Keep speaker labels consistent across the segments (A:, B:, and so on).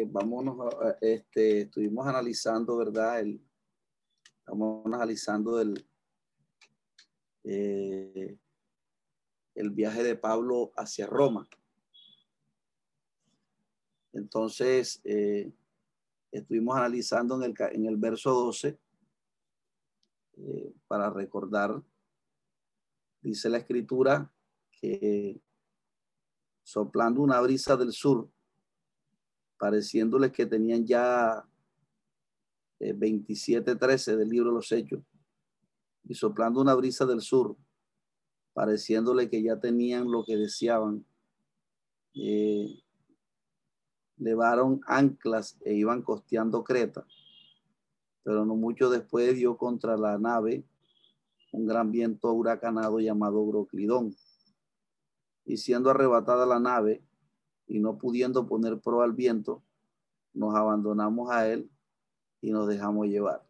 A: Eh, vámonos, este, estuvimos analizando, ¿verdad? El, estamos analizando el, eh, el viaje de Pablo hacia Roma. Entonces, eh, estuvimos analizando en el, en el verso 12, para recordar, dice la escritura, que soplando una brisa del sur, pareciéndoles que tenían ya 27.13 eh, del libro de los Hechos, y soplando una brisa del sur, pareciéndole que ya tenían lo que deseaban, eh, levaron anclas e iban costeando Creta, pero no mucho después dio contra la nave un gran viento huracanado llamado Broclidón, y siendo arrebatada la nave, y no pudiendo poner pro al viento, nos abandonamos a él y nos dejamos llevar.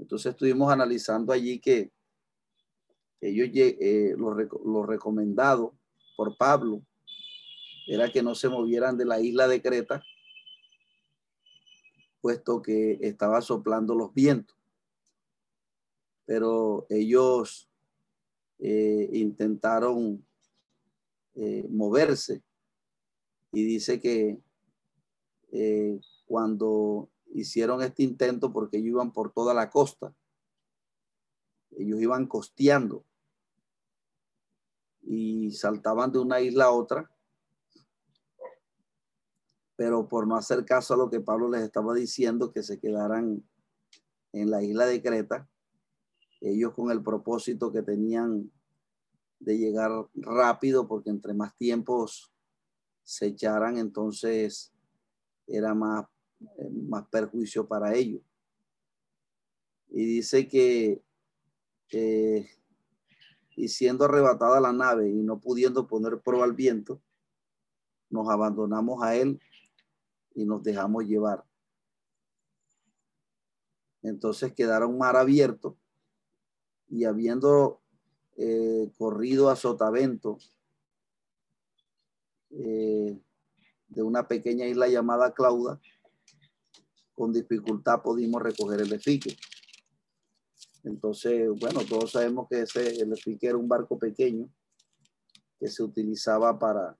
A: Entonces estuvimos analizando allí que ellos, eh, lo, recomendado por Pablo era que no se movieran de la isla de Creta, puesto que estaba soplando los vientos. Pero ellos eh, intentaron eh, moverse y dice que eh, cuando hicieron este intento, porque ellos iban por toda la costa, ellos iban costeando y saltaban de una isla a otra, pero por no hacer caso a lo que Pablo les estaba diciendo, que se quedaran en la isla de Creta, ellos con el propósito que tenían de llegar rápido, porque entre más tiempos se echaran, entonces era más, eh, más perjuicio para ellos. Y dice que, y siendo arrebatada la nave y no pudiendo poner prueba al viento, nos abandonamos a él y nos dejamos llevar. Entonces quedaron mar abierto y habiendo eh, corrido a sotavento eh, de una pequeña isla llamada Clauda, con dificultad pudimos recoger el efique. Entonces, bueno, todos sabemos que ese, el efique era un barco pequeño que se utilizaba para,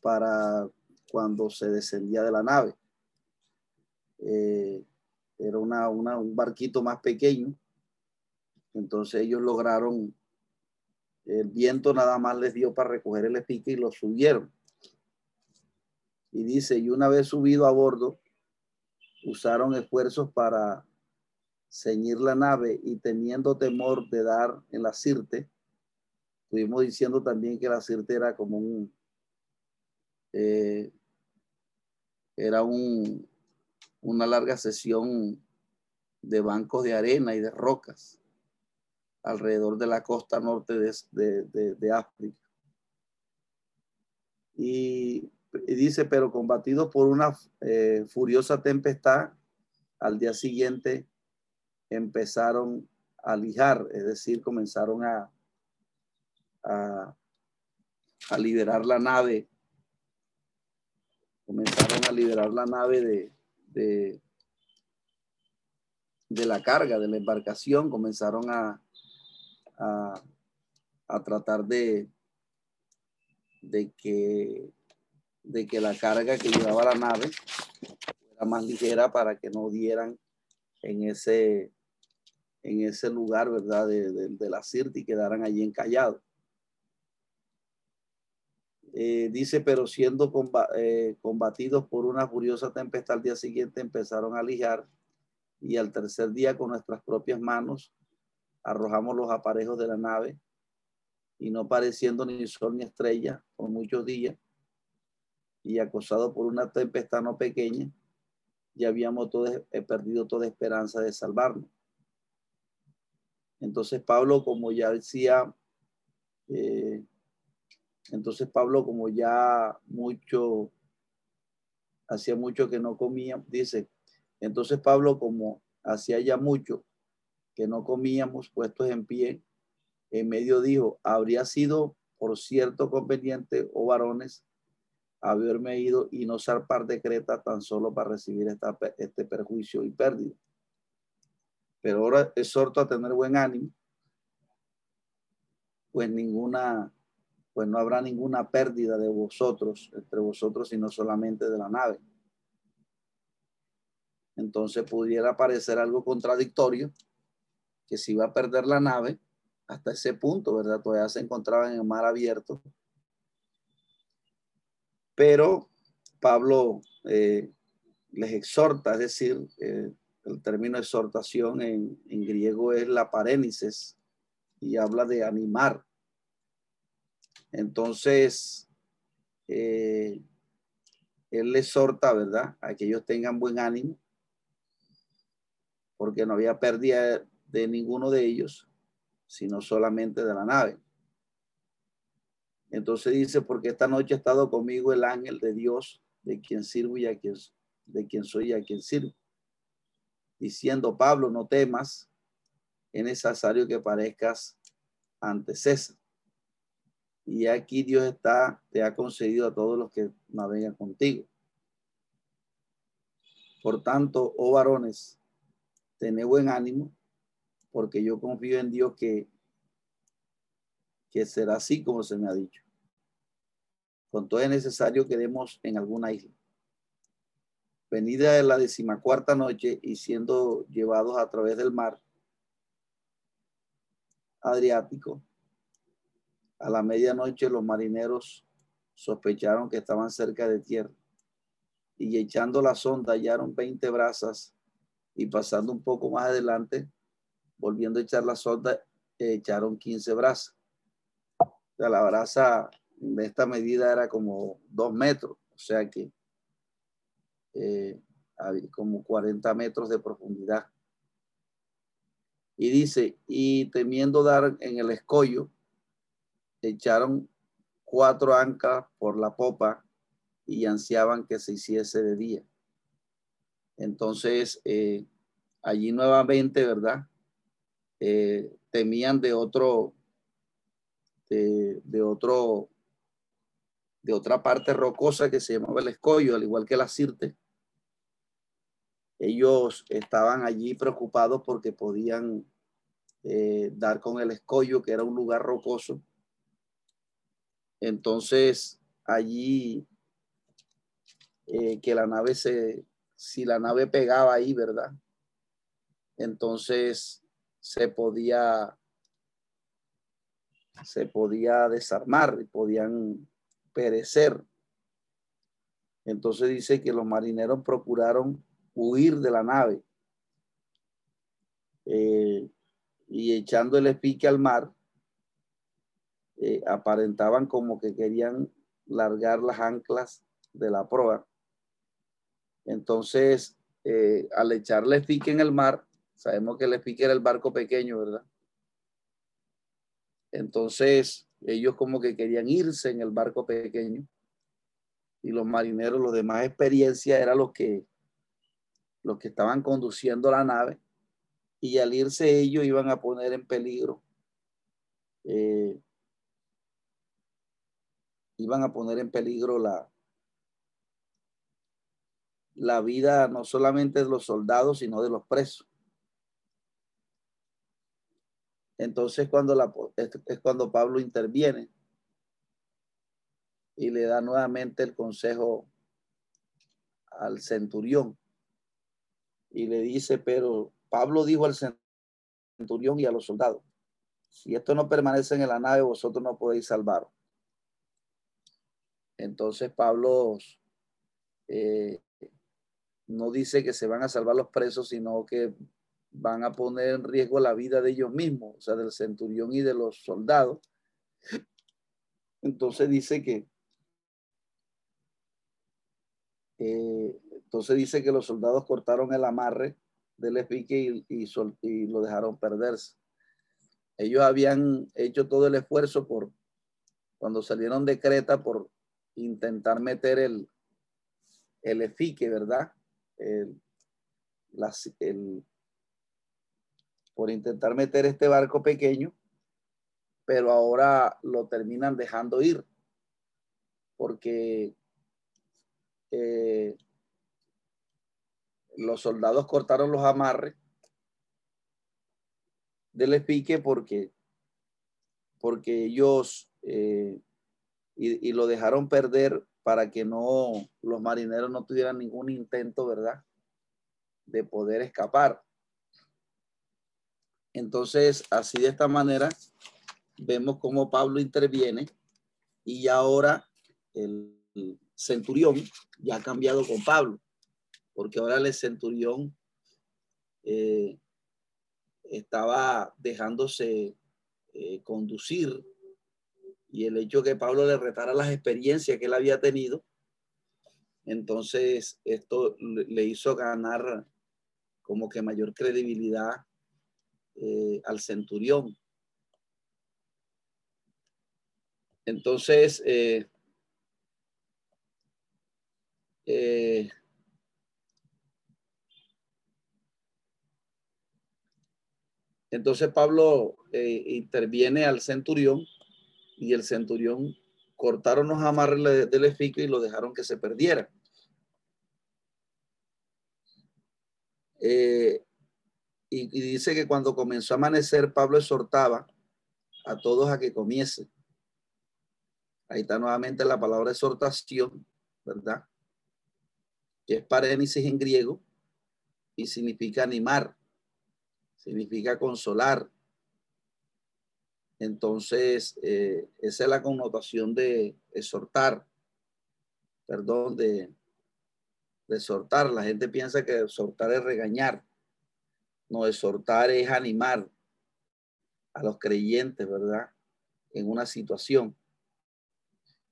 A: para cuando se descendía de la nave. Eh, era una, un barquito más pequeño. Entonces ellos lograron el viento nada más les dio para recoger el espique y lo subieron. Y dice, y una vez subido a bordo, usaron esfuerzos para ceñir la nave y teniendo temor de dar en la sirte, estuvimos diciendo también que la sirte era como un, eh, era un, una larga sesión de bancos de arena y de rocas alrededor de la costa norte de, África. Y, dice, pero combatidos por una eh, furiosa tempestad, al día siguiente empezaron a lijar, es decir, comenzaron a, a, a liberar la nave, comenzaron a liberar la nave de, de, de la carga, de la embarcación, comenzaron a, a, tratar de, de, que, de que la carga que llevaba la nave era más ligera para que no dieran en ese, en ese lugar, ¿verdad? De, de, la CIRT y quedaran allí encallados. Eh, dice, pero siendo eh, combatidos por una furiosa tempestad al día siguiente empezaron a lijar y al tercer día con nuestras propias manos arrojamos los aparejos de la nave y no pareciendo ni sol ni estrella por muchos días y acosado por una tempestad no pequeña, ya habíamos todo, perdido toda esperanza de salvarnos. Entonces Pablo, como ya decía, eh, entonces Pablo, como ya mucho, hacía mucho que no comía, dice, entonces Pablo, como hacía ya mucho que no comíamos puestos en pie, en medio dijo, habría sido por cierto conveniente, oh varones, haberme ido y no zarpar de Creta tan solo para recibir esta, este perjuicio y pérdida. Pero ahora exhorto a tener buen ánimo, pues ninguna, pues no habrá ninguna pérdida de vosotros, entre vosotros, sino solamente de la nave. Entonces pudiera parecer algo contradictorio que si va a perder la nave, hasta ese punto, ¿verdad? Todavía se encontraban en el mar abierto. Pero Pablo eh, les exhorta, es decir, eh, el término exhortación en, griego es la parénices y habla de animar. Entonces, eh, él les exhorta, ¿verdad? A que ellos tengan buen ánimo, porque no había pérdida de ninguno de ellos, sino solamente de la nave. Entonces dice, porque esta noche ha estado conmigo el ángel de Dios, de quien sirvo y a quien, de quien soy y a quien sirvo. Diciendo, Pablo, no temas, es necesario que parezcas ante César. Y aquí Dios está, te ha concedido a todos los que navegan contigo. Por tanto, oh varones, tened buen ánimo, porque yo confío en Dios que, que será así como se me ha dicho. Con todo es necesario que demos en alguna isla. Venida de la decimacuarta noche y siendo llevados a través del mar Adriático, a la medianoche los marineros sospecharon que estaban cerca de tierra y echando la sonda hallaron 20 brazas y pasando un poco más adelante volviendo a echar la sonda, echaron 15 brazos. O sea, la brasa de esta medida era como dos metros, o sea que eh, había como 40 metros de profundidad. Y dice, y temiendo dar en el escollo, echaron cuatro anclas por la popa y ansiaban que se hiciese de día. Entonces, eh, allí nuevamente, ¿verdad? Eh, temían de otro, de, otro, de otra parte rocosa que se llamaba el escollo, al igual que la sirte. Ellos estaban allí preocupados porque podían eh, dar con el escollo, que era un lugar rocoso. Entonces, allí, eh, que la nave se, si la nave pegaba ahí, ¿verdad? Entonces, se podía, se podía desarmar y podían perecer. Entonces dice que los marineros procuraron huir de la nave eh, y echando el espique al mar, eh, aparentaban como que querían largar las anclas de la proa. Entonces, eh, al echarle espique en el mar, Sabemos que el Espique era el barco pequeño, ¿verdad? Entonces, ellos como que querían irse en el barco pequeño y los marineros, los demás experiencia era los que, los que estaban conduciendo la nave y al irse ellos iban a poner en peligro, eh, iban a poner en peligro la, la vida no solamente de los soldados, sino de los presos. Entonces cuando la, es cuando Pablo interviene y le da nuevamente el consejo al centurión y le dice, pero Pablo dijo al centurión y a los soldados, si esto no permanece en la nave, vosotros no podéis salvar. Entonces Pablo eh, no dice que se van a salvar los presos, sino que van a poner en riesgo la vida de ellos mismos, o sea, del centurión y de los soldados. Entonces dice que, eh, entonces dice que los soldados cortaron el amarre del espique y, lo dejaron perderse. Ellos habían hecho todo el esfuerzo por, cuando salieron de Creta, por intentar meter el, el efique, ¿verdad? El, por intentar meter este barco pequeño, pero ahora lo terminan dejando ir, porque eh, los soldados cortaron los amarres del espique porque, porque ellos eh, y, lo dejaron perder para que no los marineros no tuvieran ningún intento, ¿verdad? De poder escapar. Entonces, así de esta manera, vemos cómo Pablo interviene y ahora el centurión ya ha cambiado con Pablo porque ahora el centurión eh, estaba dejándose eh, conducir y el hecho que Pablo le retara las experiencias que él había tenido, entonces esto le hizo ganar como que mayor credibilidad eh, al centurión. Entonces, eh, Entonces Pablo eh, interviene al centurión y el centurión cortaron los amarres del efico y lo dejaron que se perdiera. Eh, y, dice que cuando comenzó a amanecer, Pablo exhortaba a todos a que comiese. Ahí está nuevamente la palabra exhortación, ¿verdad? Que es parénesis en griego y significa animar significa consolar. Entonces, eh, esa es la connotación de exhortar, perdón, de, de exhortar. La gente piensa que exhortar es regañar. No, exhortar es animar a los creyentes, ¿verdad? En una situación.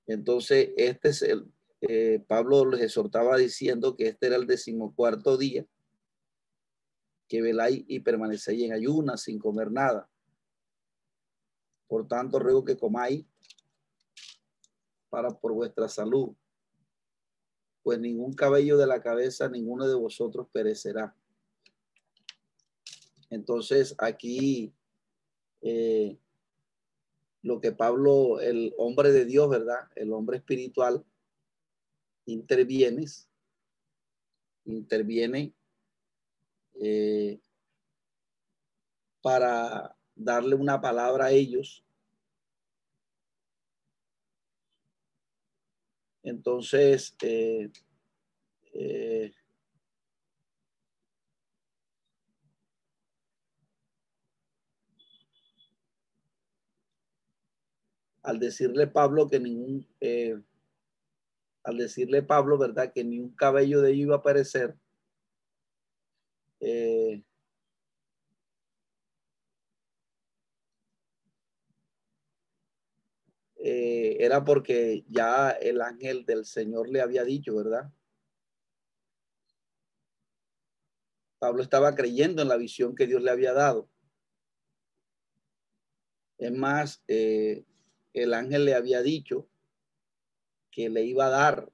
A: Entonces, este es el, eh, Pablo les exhortaba diciendo que este era el decimocuarto día que veláis y permanecéis en ayunas sin comer nada. Por tanto, ruego que comáis para por vuestra salud, pues ningún cabello de la cabeza, ninguno de vosotros perecerá. Entonces, aquí eh, lo que Pablo, el hombre de Dios, ¿verdad? El hombre espiritual, interviene, interviene eh, para darle una palabra a ellos. Entonces, eh, eh, al decirle Pablo que ningún, al decirle Pablo, ¿verdad? Que ni un cabello de ellos iba a aparecer, eh, eh, era porque ya el ángel del Señor le había dicho, ¿verdad? Pablo estaba creyendo en la visión que Dios le había dado. Es más, eh, el ángel le había dicho que le iba a dar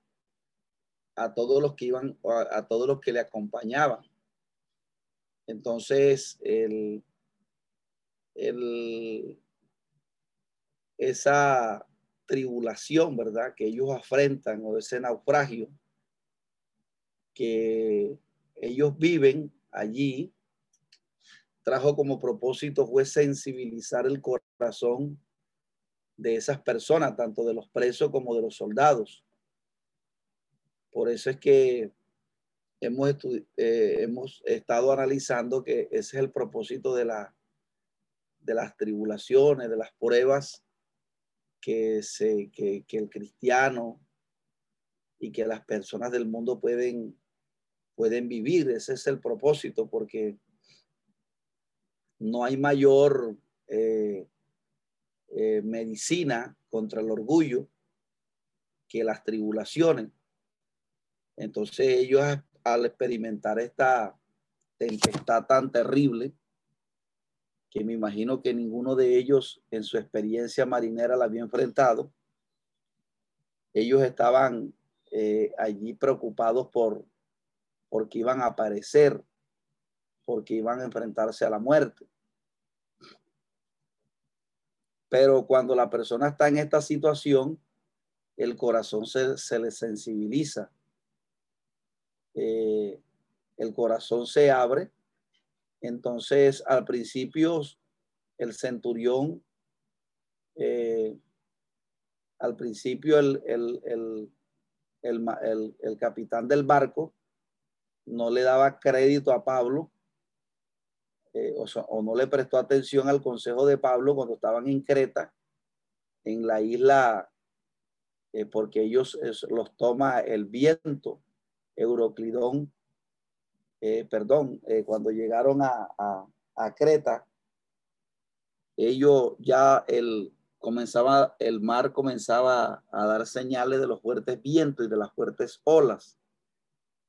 A: a todos los que iban, a todos los que le acompañaban. Entonces, el, esa tribulación, ¿verdad? Que ellos afrentan o ese naufragio que ellos viven allí, trajo como propósito fue sensibilizar el corazón de esas personas, tanto de los presos como de los soldados. Por eso es que hemos, eh, hemos estado analizando que ese es el propósito de, la, de las tribulaciones, de las pruebas que, se, que, que el cristiano y que las personas del mundo pueden, pueden vivir. Ese es el propósito porque no hay mayor eh, eh, medicina contra el orgullo que las tribulaciones. Entonces ellos al experimentar esta tempestad tan terrible, que me imagino que ninguno de ellos en su experiencia marinera la había enfrentado, ellos estaban eh, allí preocupados por porque iban a aparecer, porque iban a enfrentarse a la muerte. Pero cuando la persona está en esta situación, el corazón se, se le sensibiliza. Eh, el corazón se abre. Entonces, al principio, el centurión, eh, al principio, el, el, el, capitán del barco no le daba crédito a Pablo eh, o, no le prestó atención al consejo de Pablo cuando estaban en Creta, en la isla, eh, porque ellos los toma el viento, Euroclidón, eh, perdón, cuando llegaron a, a, Creta, ellos ya el, comenzaba, el mar comenzaba a dar señales de los fuertes vientos y de las fuertes olas.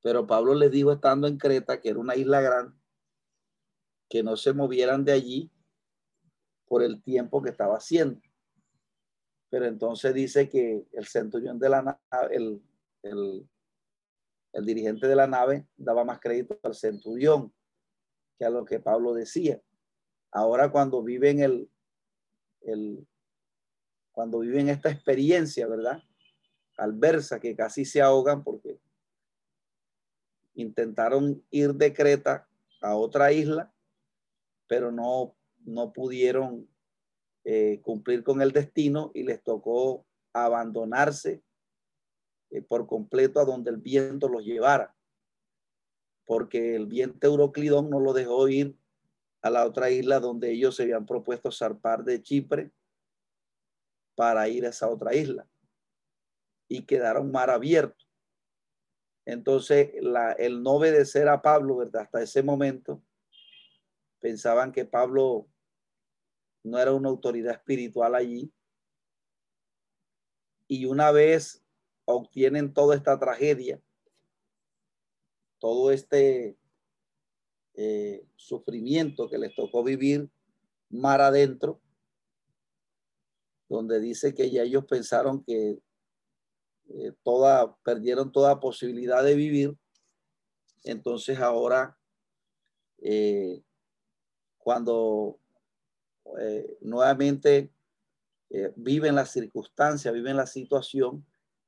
A: Pero Pablo les dijo estando en Creta, que era una isla grande, que no se movieran de allí por el tiempo que estaba haciendo. Pero entonces dice que el centurión de la nave, el, el, dirigente de la nave daba más crédito al centurión que a lo que Pablo decía. Ahora cuando viven el, el cuando viven esta experiencia, ¿verdad? Alversa, que casi se ahogan porque intentaron ir de Creta a otra isla pero no, no pudieron eh, cumplir con el destino y les tocó abandonarse eh, por completo a donde el viento los llevara, porque el viento Euroclidón no lo dejó ir a la otra isla donde ellos se habían propuesto zarpar de Chipre para ir a esa otra isla y quedaron mar abierto. Entonces, la, el no obedecer a Pablo, ¿verdad? Hasta ese momento, pensaban que Pablo no era una autoridad espiritual allí. Y una vez obtienen toda esta tragedia, todo este eh, sufrimiento que les tocó vivir mar adentro, donde dice que ya ellos pensaron que eh, toda, perdieron toda posibilidad de vivir. Entonces ahora eh, cuando eh, nuevamente eh, viven la circunstancia, viven la situación,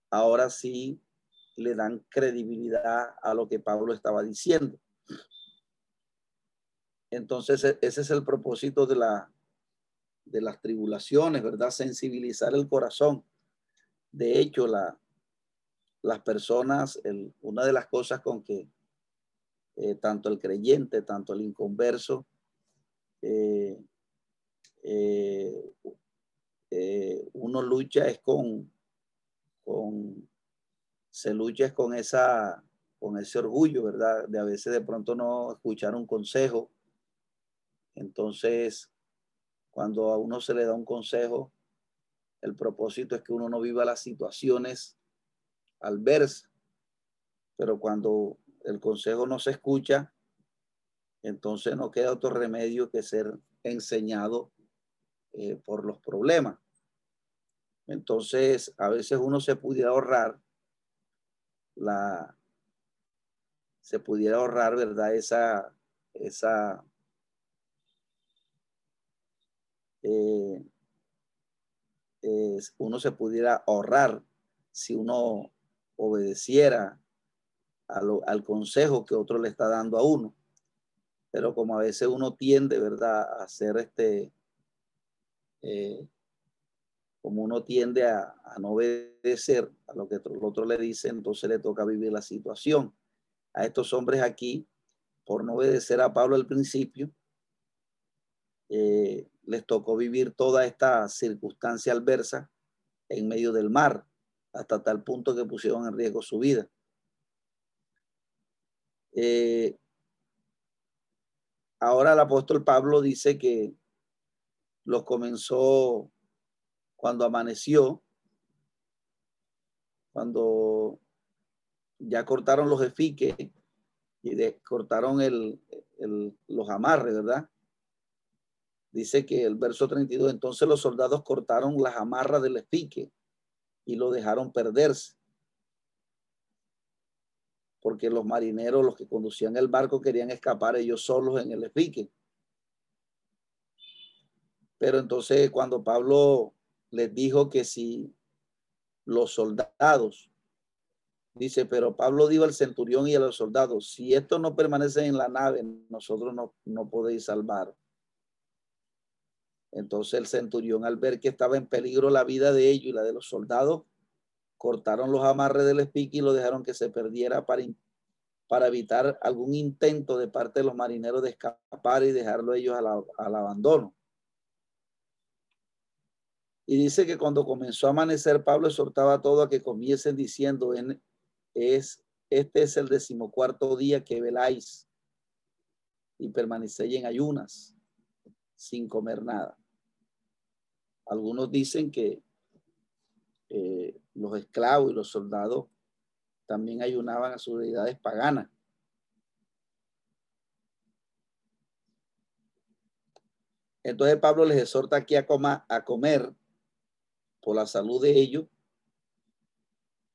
A: ahora sí le dan credibilidad a lo que Pablo estaba diciendo. Entonces, e, ese es el propósito de, la, de las tribulaciones, ¿verdad? Sensibilizar el corazón. De hecho, la, las personas, una de las cosas con que eh, tanto el creyente, tanto el inconverso, eh, eh, eh, uno lucha es con, con, se lucha es con esa, con ese orgullo, ¿verdad? De a veces de pronto no escuchar un consejo. Entonces, cuando a uno se le da un consejo, el propósito es que uno no viva las situaciones al verse. Pero cuando el consejo no se escucha, entonces no queda otro remedio que ser enseñado eh, por los problemas. Entonces, a veces uno se pudiera ahorrar la, se pudiera ahorrar, ¿verdad? Esa, esa, eh, uno se pudiera ahorrar si uno obedeciera al consejo que otro le está dando a uno pero como a veces uno tiende, ¿verdad?, a hacer este, eh, como uno tiende a, no obedecer a lo que el otro le dice, entonces le toca vivir la situación. A estos hombres aquí, por no obedecer a Pablo al principio, eh, les tocó vivir toda esta circunstancia adversa en medio del mar, hasta tal punto que pusieron en riesgo su vida. Eh, Ahora el apóstol Pablo dice que lo comenzó cuando amaneció, cuando ya cortaron los efiques y cortaron el, los amarres, ¿verdad? Dice que el verso 32, entonces los soldados cortaron las amarras del espique y lo dejaron perderse. Porque los marineros, los que conducían el barco, querían escapar ellos solos en el espique. Pero entonces cuando Pablo les dijo que si los soldados Dice, pero Pablo dijo al centurión y a los soldados, si estos no permanecen en la nave, nosotros no, no podéis salvar. Entonces el centurión al ver que estaba en peligro la vida de ellos y la de los soldados, cortaron los amarres del espique y lo dejaron que se perdiera para, para evitar algún intento de parte de los marineros de escapar y dejarlo ellos al, al abandono. Y dice que cuando comenzó a amanecer, Pablo exhortaba a todos a que comiesen diciendo, en, es, este es el decimocuarto día que veláis y permanecéis en ayunas sin comer nada. Algunos dicen que eh, los esclavos y los soldados también ayunaban a sus deidades paganas. Entonces Pablo les exhorta aquí a, a comer por la salud de ellos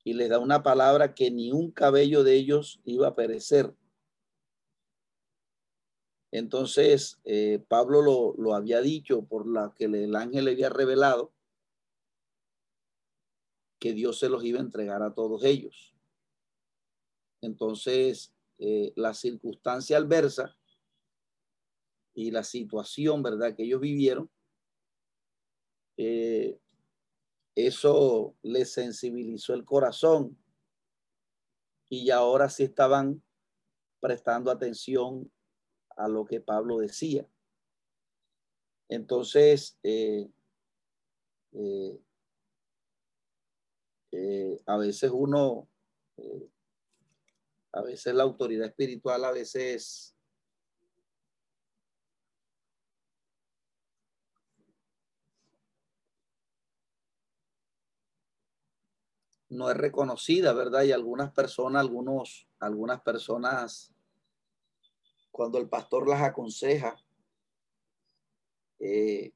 A: y les da una palabra que ni un cabello de ellos iba a perecer. Entonces, eh, Pablo lo, lo, había dicho por la que el ángel le había revelado que Dios se los iba a entregar a todos ellos. Entonces, eh, la circunstancia adversa y la situación, ¿verdad?, que ellos vivieron, eh, eso les sensibilizó el corazón y ahora sí estaban prestando atención a lo que Pablo decía. Entonces, eh, eh, eh, a veces uno, a veces la autoridad espiritual, a veces no es reconocida, ¿verdad? Y algunas personas, algunos, algunas personas, cuando el pastor las aconseja, eh,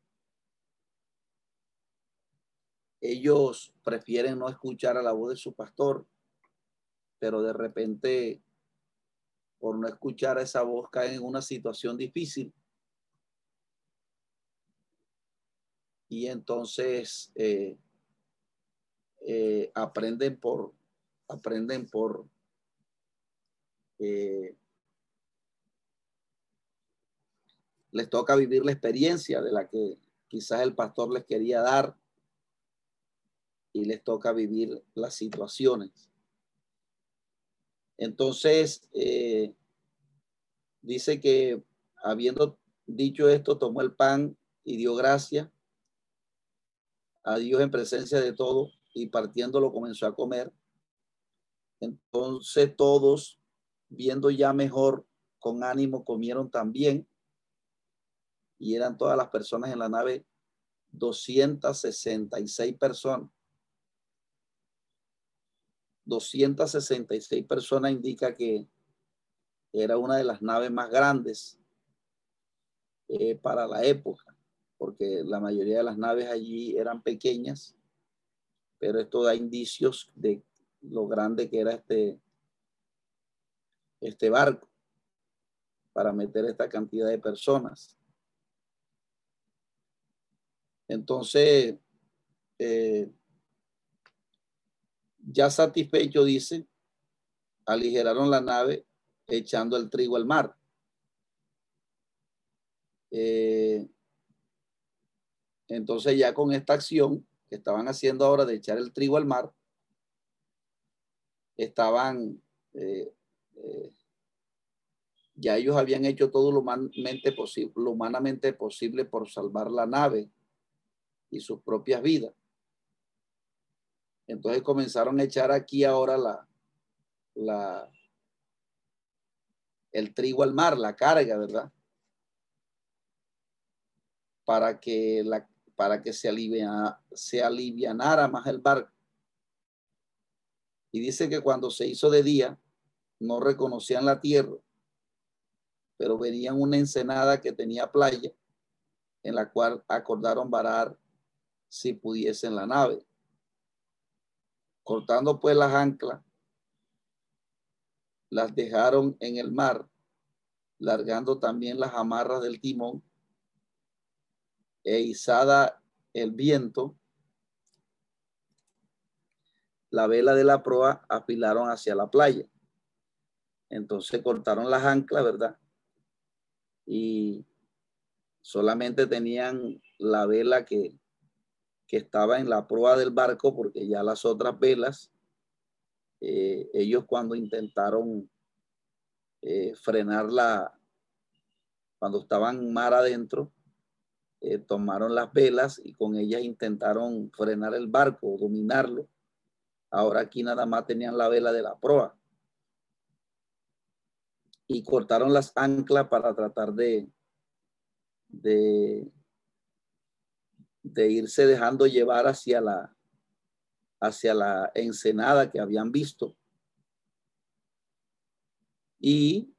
A: ellos prefieren no escuchar a la voz de su pastor, pero de repente, por no escuchar a esa voz, caen en una situación difícil. Y entonces eh, eh, aprenden por, aprenden por eh, les toca vivir la experiencia de la que quizás el pastor les quería dar y les toca vivir las situaciones. Entonces, eh, dice que habiendo dicho esto, tomó el pan y dio gracia a Dios en presencia de todos y partiéndolo comenzó a comer. Entonces todos, viendo ya mejor, con ánimo comieron también. Y eran todas las personas en la nave 266 personas. 266 personas indica que era una de las naves más grandes eh, para la época, porque la mayoría de las naves allí eran pequeñas pero esto da indicios de lo grande que era este, este barco para meter esta cantidad de personas. Entonces, eh, ya satisfecho, dice, aligeraron la nave echando el trigo al mar. Eh, entonces ya con esta acción que estaban haciendo ahora de echar el trigo al mar, estaban, eh, eh, ya ellos habían hecho todo lo humanamente, posible, lo humanamente posible por salvar la nave y sus propias vidas. Entonces comenzaron a echar aquí ahora la, la, el trigo al mar, la carga, ¿verdad? Para que la, para que se, alivia, se alivianara más el barco. Y dice que cuando se hizo de día, no reconocían la tierra, pero venían una ensenada que tenía playa, en la cual acordaron varar si pudiesen la nave. Cortando pues las anclas, las dejaron en el mar, largando también las amarras del timón, e izada el viento, la vela de la proa apilaron hacia la playa. Entonces cortaron las anclas, ¿verdad? Y solamente tenían la vela que, que estaba en la proa del barco, porque ya las otras velas, eh, ellos cuando intentaron eh, frenarla, cuando estaban mar adentro, eh, tomaron las velas y con ellas intentaron frenar el barco, dominarlo Ahora aquí nada más tenían la vela de la proa. Y cortaron las anclas para tratar de, de, de irse dejando llevar hacia la, hacia la ensenada que habían visto. Y,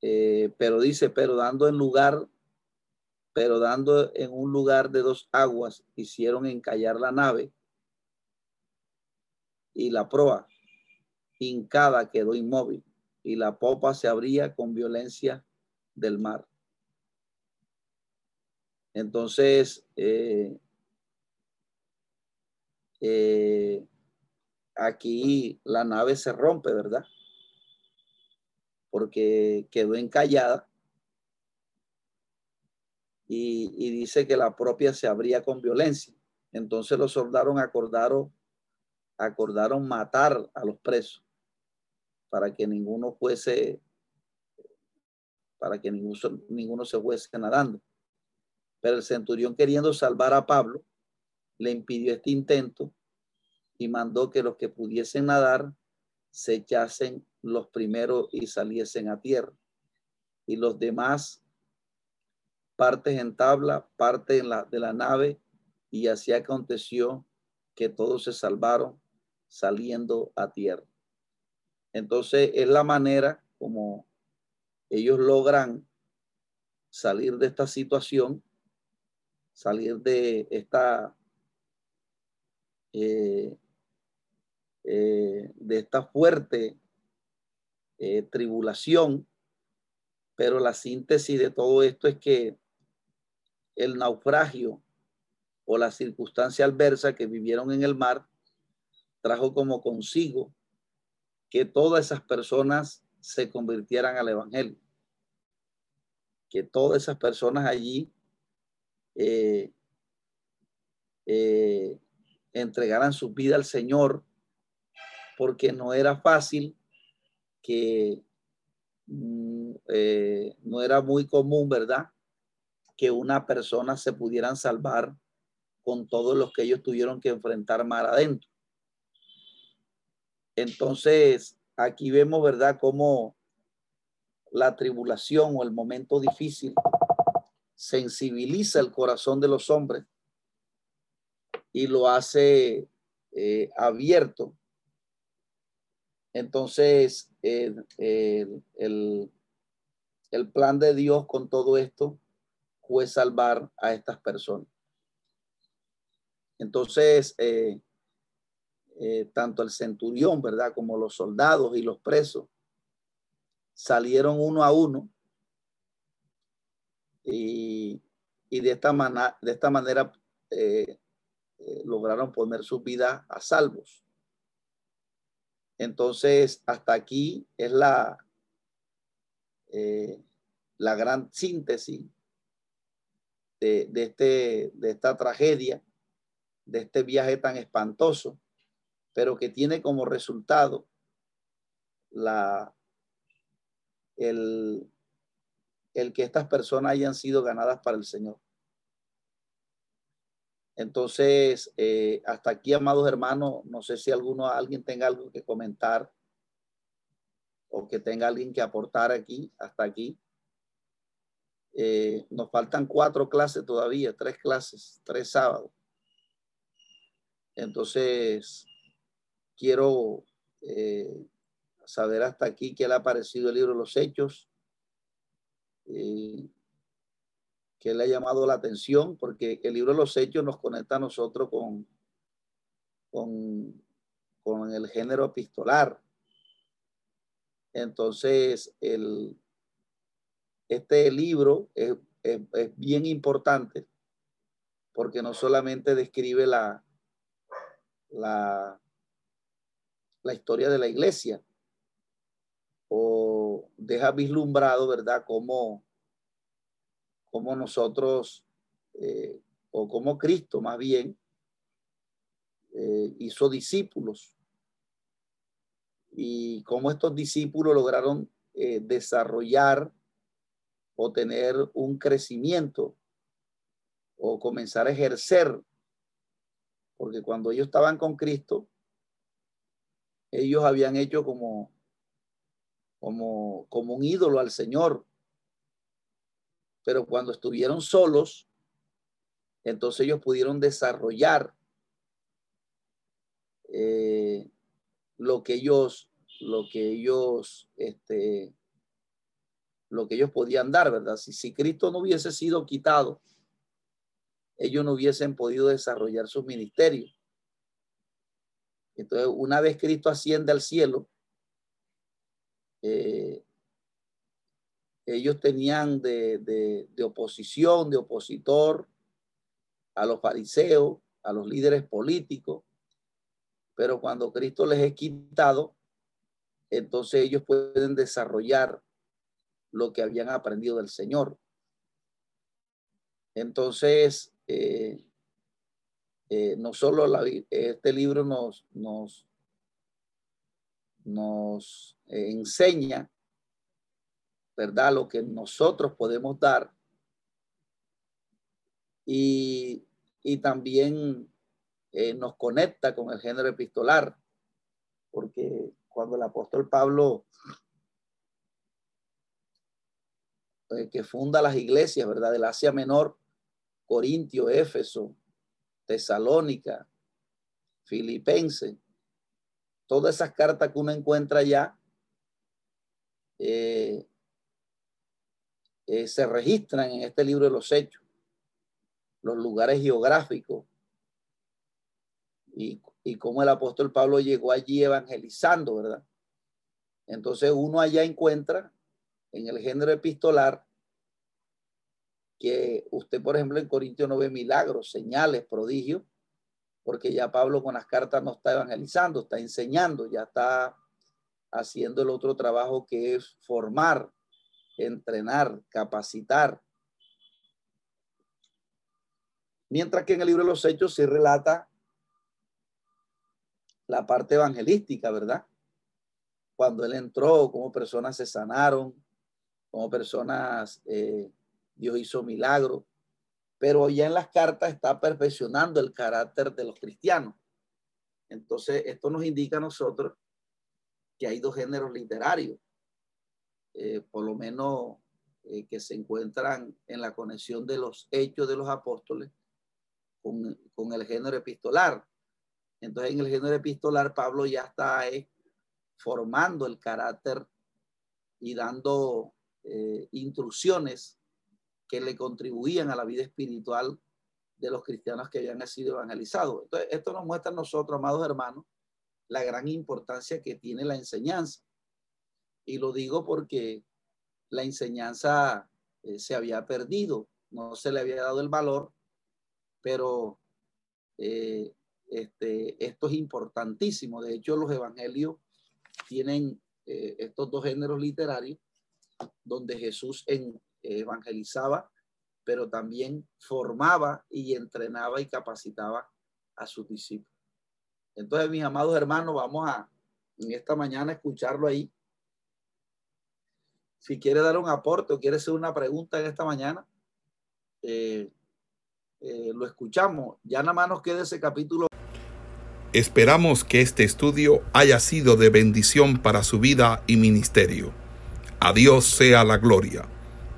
A: eh, pero dice, pero dando en lugar, pero dando en un lugar de dos aguas, hicieron encallar la nave y la proa hincada quedó inmóvil y la popa se abría con violencia del mar. Entonces, eh, eh, aquí la nave se rompe, ¿verdad? Porque quedó encallada y, y dice que la propia se abría con violencia. Entonces los soldados acordaron acordaron matar a los presos para que ninguno fuese, para que ninguno, ninguno se fuese nadando. Pero el centurión queriendo salvar a Pablo, le impidió este intento y mandó que los que pudiesen nadar se echasen los primeros y saliesen a tierra. Y los demás partes en tabla, parte en la, de la nave, y así aconteció que todos se salvaron saliendo a tierra. Entonces es la manera como ellos logran salir de esta situación, salir de esta eh, eh, de esta fuerte eh, tribulación, pero la síntesis de todo esto es que el naufragio o la circunstancia adversa que vivieron en el mar trajo como consigo que todas esas personas se convirtieran al Evangelio. Que todas esas personas allí eh, eh, entregaran su vida al Señor, porque no era fácil que mm, eh, no era muy común, ¿verdad? Que una persona se pudieran salvar con todos los que ellos tuvieron que enfrentar mar adentro. Entonces, aquí vemos, ¿verdad?, cómo la tribulación o el momento difícil sensibiliza el corazón de los hombres y lo hace eh, abierto. Entonces, el, el, plan de Dios con todo esto fue salvar a estas personas. Entonces, eh, eh, tanto el centurión, ¿verdad? Como los soldados y los presos salieron uno a uno y, de, esta de esta manera eh, eh, lograron poner su vida a salvos. Entonces, hasta aquí es la, la gran síntesis de, de, este, de esta tragedia, de este viaje tan espantoso pero que tiene como resultado la, el, el que estas personas hayan sido ganadas para el Señor. Entonces, eh, hasta aquí, amados hermanos, no sé si alguno, alguien tenga algo que comentar o que tenga alguien que aportar aquí, hasta aquí. Eh, nos faltan cuatro clases todavía, tres clases, tres sábados. Entonces, quiero eh, saber hasta aquí qué le ha parecido el libro de los Hechos, eh, qué le ha llamado la atención, porque el libro de los Hechos nos conecta a nosotros con, con, con el género epistolar. Entonces, el, este libro es, es, es bien importante porque no solamente describe la, la, la historia de la iglesia o deja vislumbrado, ¿verdad?, cómo, cómo nosotros, eh, o cómo Cristo más bien, eh, hizo discípulos y cómo estos discípulos lograron eh, desarrollar o tener un crecimiento o comenzar a ejercer, porque cuando ellos estaban con Cristo, ellos habían hecho como, como, como un ídolo al Señor, pero cuando estuvieron solos, entonces ellos pudieron desarrollar eh, lo que ellos, lo que ellos, este, lo que ellos podían dar, ¿verdad? Si, si Cristo no hubiese sido quitado, ellos no hubiesen podido desarrollar sus ministerios. Entonces, una vez Cristo asciende al cielo, eh, ellos tenían de, de, oposición, de opositor a los fariseos, a los líderes políticos, pero cuando Cristo les es quitado, entonces ellos pueden desarrollar lo que habían aprendido del Señor. Entonces, eh, eh, no solo este libro nos, nos, nos enseña, ¿verdad? Lo que nosotros podemos dar y, y también eh, nos conecta con el género epistolar, porque cuando el apóstol Pablo, eh, que funda las iglesias, ¿verdad? Del Asia Menor, Corintio, Éfeso, Tesalónica, Filipense, todas esas cartas que uno encuentra allá eh, eh, se registran en este libro de los hechos, los lugares geográficos y, y cómo el apóstol Pablo llegó allí evangelizando, ¿verdad? Entonces uno allá encuentra en el género epistolar que usted, por ejemplo, en Corintio no ve milagros, señales, prodigios, porque ya Pablo con las cartas no está evangelizando, está enseñando, ya está haciendo el otro trabajo que es formar, entrenar, capacitar. Mientras que en el libro de los Hechos se relata la parte evangelística, ¿verdad? Cuando él entró, cómo personas se sanaron, cómo personas eh, Dios hizo milagros, pero ya en las cartas está perfeccionando el carácter de los cristianos. Entonces, esto nos indica a nosotros que hay dos géneros literarios, eh, por lo menos eh, que se encuentran en la conexión de los hechos de los apóstoles con, el género epistolar. Entonces, en el género epistolar, Pablo ya está eh, formando el carácter y dando instrucciones que le contribuían a la vida espiritual de los cristianos que habían sido evangelizados. Entonces, esto nos muestra a nosotros, amados hermanos, la gran importancia que tiene la enseñanza. Y lo digo porque la enseñanza eh, se había perdido, no se le había dado el valor, pero eh, este, esto es importantísimo. De hecho, los evangelios tienen eh, estos dos géneros literarios, donde Jesús en, evangelizaba, pero también formaba y entrenaba y capacitaba a sus discípulos. Entonces, mis amados hermanos, vamos a en esta mañana escucharlo ahí. Si quiere dar un aporte o quiere hacer una pregunta en esta mañana, eh, eh, lo escuchamos. Ya nada más nos queda ese capítulo.
B: Esperamos que este estudio haya sido de bendición para su vida y ministerio. A Dios sea la gloria.